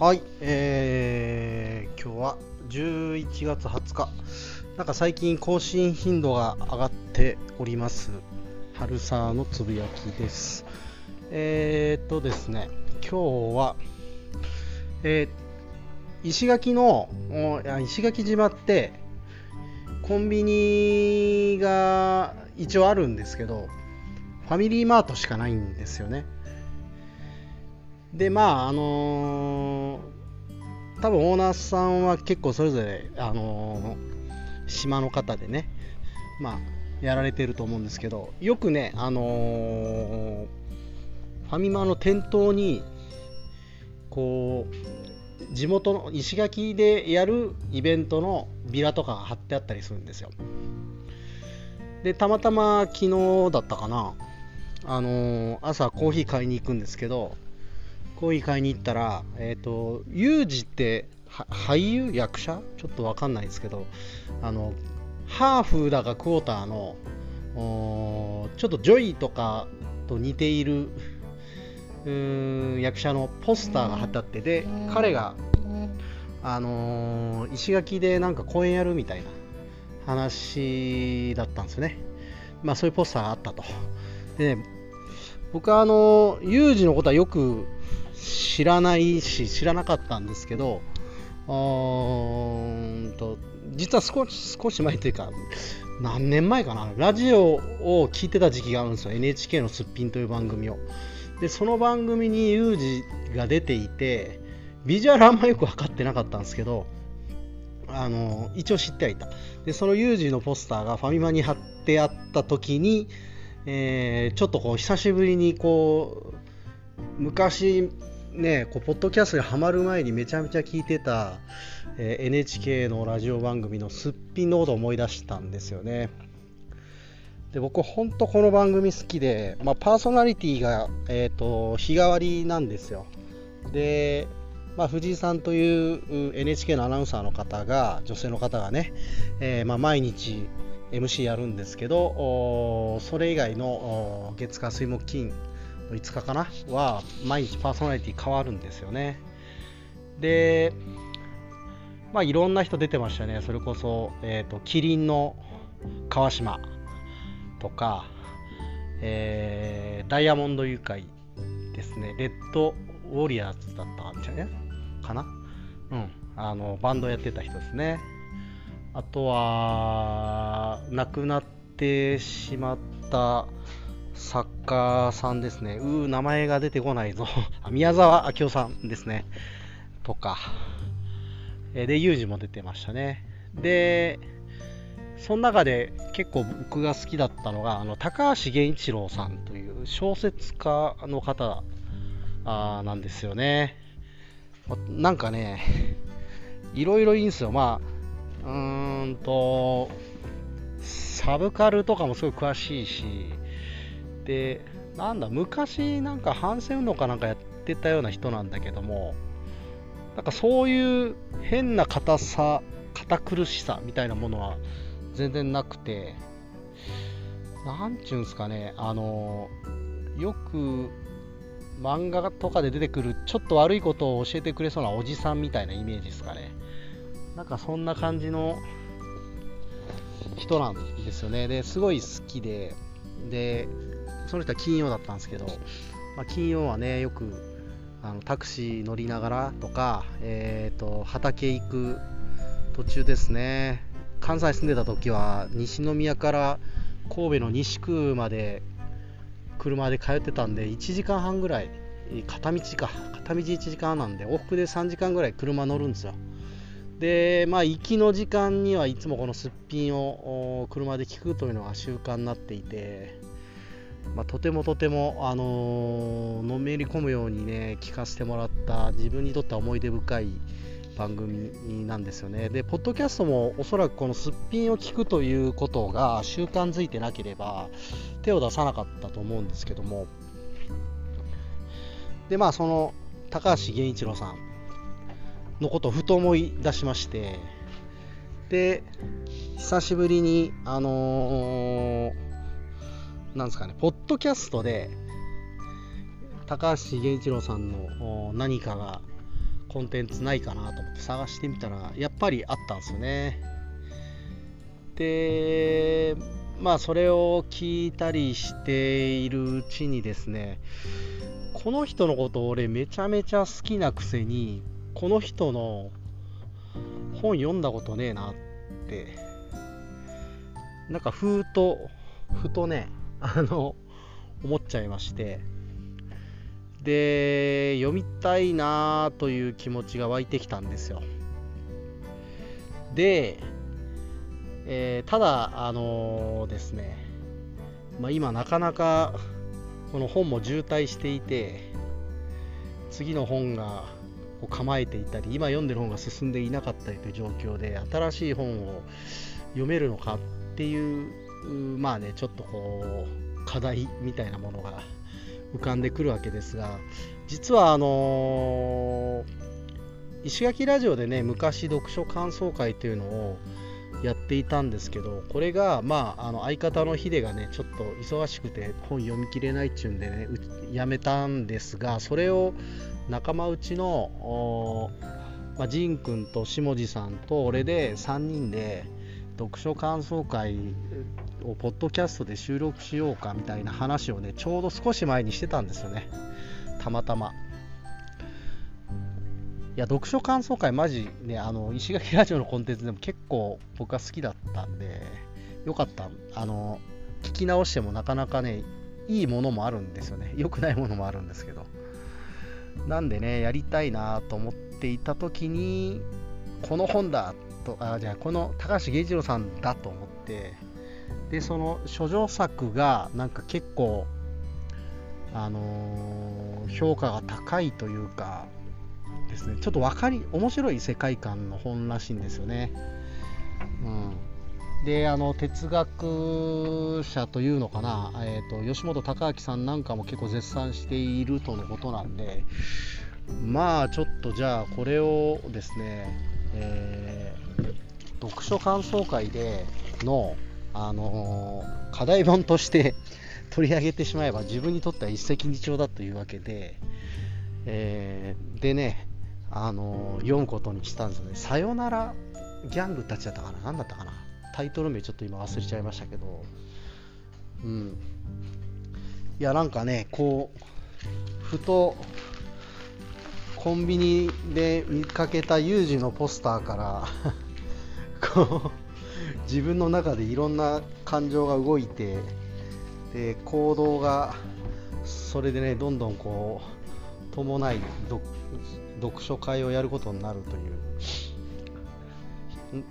はい、えー、今日は11月20日。なんか最近更新頻度が上がっております。春沢のつぶやきです。えーっとですね、今日は、えー石垣の、石垣島って、コンビニが一応あるんですけど、ファミリーマートしかないんですよね。でまああのー多分オーナーさんは結構それぞれ、あのー島の方でねまあやられてると思うんですけどよくねあのーファミマの店頭にこう地元の石垣でやるイベントのビラとかが貼ってあったりするんですよ。でたまたま昨日だったかなあのー朝コーヒー買いに行くんですけどコーヒー買いに行ったら、えっ、と、ユージっては俳優役者？ちょっとわかんないですけど、あの、ハーフだかクォーターの、おーちょっとジョイとかと似ているうーん役者のポスターが貼ってあって、で、彼が、あのー石垣でなんか公演やるみたいな話だったんですよね。まあそういうポスターがあったと。でね、僕はあのユージのことはよく知らないし知らなかったんですけどあーんと実は少し少し前というか何年前かなラジオを聞いてた時期があるんですよ。NHK のすっぴんという番組を。でその番組にユージが出ていてビジュアルあんまよく分かってなかったんですけどあの一応知ってはいた。でそのユージのポスターがファミマに貼ってあった時にえーちょっとこう久しぶりにこう昔ねこうポッドキャストにハマる前にめちゃめちゃ聞いてた、えー NHK のラジオ番組のすっぴんのことを思い出したんですよね。で僕本当この番組好きで、まあ、パーソナリティが、えー、と日替わりなんですよ。で、まあ、藤井さんという NHK のアナウンサーの方が女性の方がね、えーまあ、毎日 MC やるんですけどそれ以外の月火水木金5日かな？は毎日パーソナリティ変わるんですよね。でまあいろんな人出てましたね。それこそ、えー、とキリンの川島とか、えーダイヤモンド誘拐ですね。レッドウォリアーズだったんじゃねかな？うん。あのバンドやってた人ですね。あとは亡くなってしまった作家さんですね。うー名前が出てこないぞ。宮沢明夫さんですね。とか。えでユージも出てましたね。でその中で結構僕が好きだったのがあの高橋源一郎さんという小説家の方あなんですよね。なんかねいろいろいいんですよ。まあうーんとサブカルとかもすごい詳しいしでなんだ昔なんか反戦運動かなんかやってたような人なんだけどもなんかそういう変な硬さ堅苦しさみたいなものは全然なくてなんちゅうんすかねあのよく漫画とかで出てくるちょっと悪いことを教えてくれそうなおじさんみたいなイメージですかねなんかそんな感じの人なんですよね。ですごい好きで、で、その人は金曜だったんですけど、まあ、金曜はね、よくあのタクシー乗りながらとか、えー、と畑行く途中ですね、関西住んでた時は西宮から神戸の西区まで車で通ってたんで、1時間半ぐらい、片道か、片道1時間なんで、往復で3時間ぐらい車乗るんですよ。で、まあ、行きの時間にはいつもこのすっぴんを車で聞くというのが習慣になっていて、まあ、とてもとても、あのーのめり込むようにね、聞かせてもらった、自分にとっては思い出深い番組なんですよね。で、ポッドキャストもおそらくこのすっぴんを聞くということが習慣づいてなければ、手を出さなかったと思うんですけども、で、まあ、その高橋源一郎さん、のことをふと思い出しましてで久しぶりにあのーなんですかねポッドキャストで高橋源一郎さんの何かがコンテンツないかなと思って探してみたらやっぱりあったんですよね。でまあそれを聞いたりしているうちにですねこの人のこと俺めちゃめちゃ好きなくせにこの人の本読んだことねえなってなんかふーとふとねあの思っちゃいまして。で読みたいなという気持ちが湧いてきたんですよ。で、えー、ただあのー、ですね、まあ、今なかなかこの本も渋滞していて次の本が構えていたり今読んでる本が進んでいなかったりという状況で新しい本を読めるのかっていうまあねちょっとこう課題みたいなものが浮かんでくるわけですが実はあのー、石垣ラジオでね昔読書感想会というのをやっていたんですけどこれがまああの相方のヒデがねちょっと忙しくて本読み切れないっちゅうんでねやめたんですがそれを仲間内の、まあ、ジン君と下地さんと俺で3人で読書感想会をポッドキャストで収録しようかみたいな話をねちょうど少し前にしてたんですよね。たまたま。いや読書感想会マジねあの石垣ラジオのコンテンツでも結構僕は好きだったんでよかった。あの聞き直してもなかなかねいいものもあるんですよね。良くないものもあるんですけど。なんでねやりたいなと思っていた時にこの本だとあじゃあこの高橋源一郎さんだと思ってでその処女作がなんか結構あのー、評価が高いというかですねちょっと分かり面白い世界観の本らしいんですよね。うん、であの哲学者というのかな、えーと、吉本隆明さんなんかも結構絶賛しているとのことなんでまあちょっとじゃあこれをですね、えー、読書感想会でのあのー、課題本として 取り上げてしまえば自分にとっては一石二鳥だというわけで、えー、でね、あのー、読むことにしたんですよね。さよならギャングたちだったかな？何だったかな？タイトル名ちょっと今忘れちゃいましたけど、うん。いや、なんかね、こう、ふと、コンビニで見かけたユージのポスターから 自分の中でいろんな感情が動いてで行動がそれでねどんどんこう伴い読書会をやることになるという。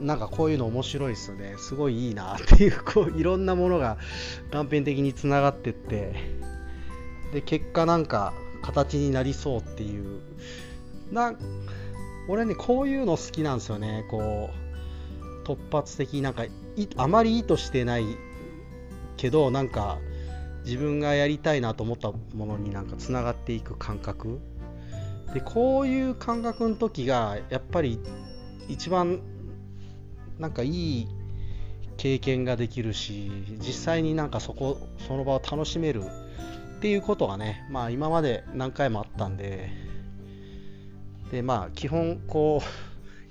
なんかこういうの面白いですよね。すごいいいなっていうこういろんなものが断片的につながってって。で結果なんか形になりそうっていう。な俺ねこういうの好きなんですよね。こう突発的なんかあまり意図してないけどなんか自分がやりたいなと思ったものになんかつながっていく感覚。でこういう感覚の時がやっぱり一番なんかいい経験ができるし実際になんかそこその場を楽しめるっていうことがねまあ今まで何回もあったんで。でまあ基本こ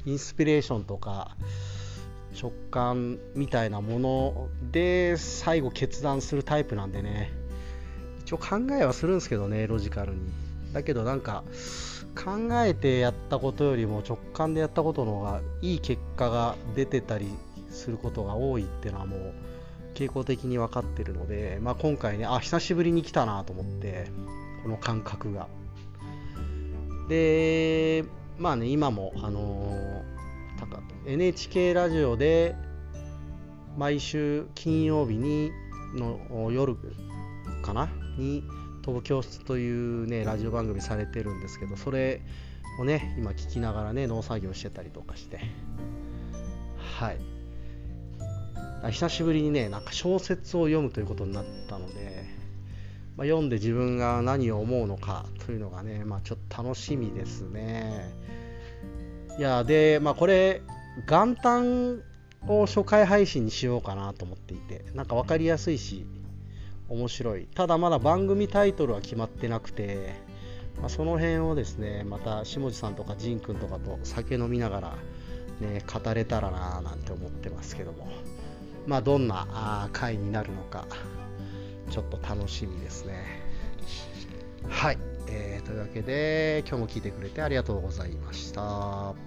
うインスピレーションとか食感みたいなもので最後決断するタイプなんでね。一応考えはするんですけどねロジカルに。だけどなんか考えてやったことよりも直感でやったことの方がいい結果が出てたりすることが多いっていうのはもう傾向的に分かってるので、まあ、今回ねあ久しぶりに来たなと思ってこの感覚が。でまあね今もあのー NHK ラジオで毎週金曜日にの夜かなに飛ぶ教室というねラジオ番組されてるんですけどそれをね今聞きながらね農作業してたりとかして。はい。久しぶりにねなんか小説を読むということになったので、まあ、読んで自分が何を思うのかというのがね、まあ、ちょっと楽しみですね。いやでまあこれ元旦を初回配信にしようかなと思っていてなんか分かりやすいし面白い。ただまだ番組タイトルは決まってなくてまあ、その辺をですねまた下地さんとか仁君とかと酒飲みながら、ね、語れたらななんて思ってますけども、まあ、どんなあ回になるのかちょっと楽しみですね。はい、えー、というわけで今日も聞いてくれてありがとうございました。